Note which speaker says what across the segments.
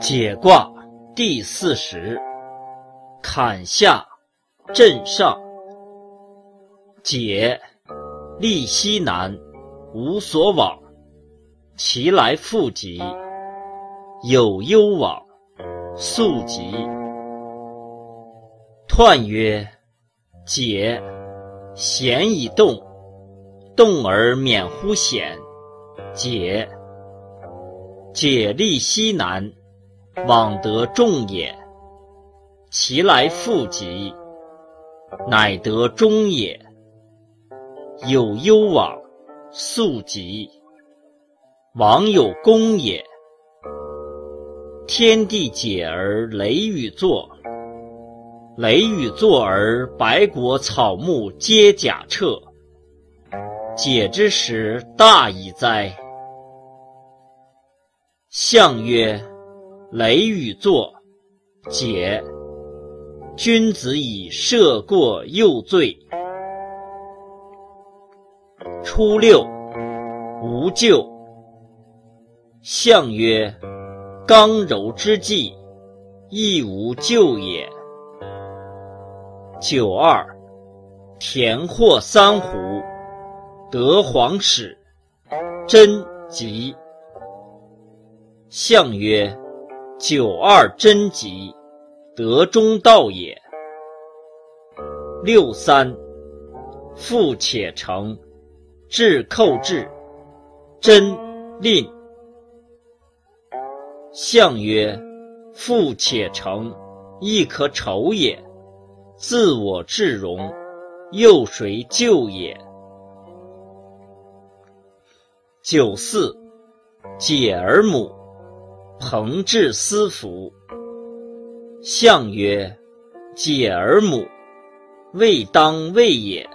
Speaker 1: 解卦第四十，坎下震上。解，利西南，无所往，其来复及，有攸往，速疾。彖曰：解，险以动，动而免乎险。解，解利西南。往得众也，其来复及，乃得中也。有攸往，速疾。往有功也。天地解而雷雨作，雷雨作而百果草木皆甲彻。解之时，大矣哉！象曰。雷雨作，解。君子以赦过又罪。初六，无咎。象曰：刚柔之际，亦无咎也。九二，田获三虎，得黄矢，贞吉。象曰。九二贞吉，德中道也。六三，富且成，至寇至，贞吝。象曰：富且成，亦可丑也。自我至荣，又谁救也？九四，解而母。朋至思服。象曰：解而母，未当位也。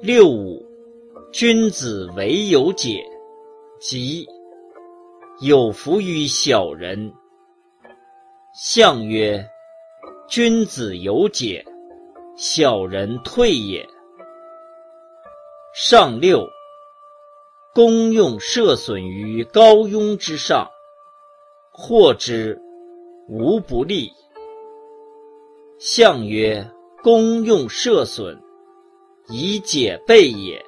Speaker 1: 六五，君子唯有解，即有福于小人。象曰：君子有解，小人退也。上六。公用射损于高庸之上，获之无不利。象曰：公用射损，以解备也。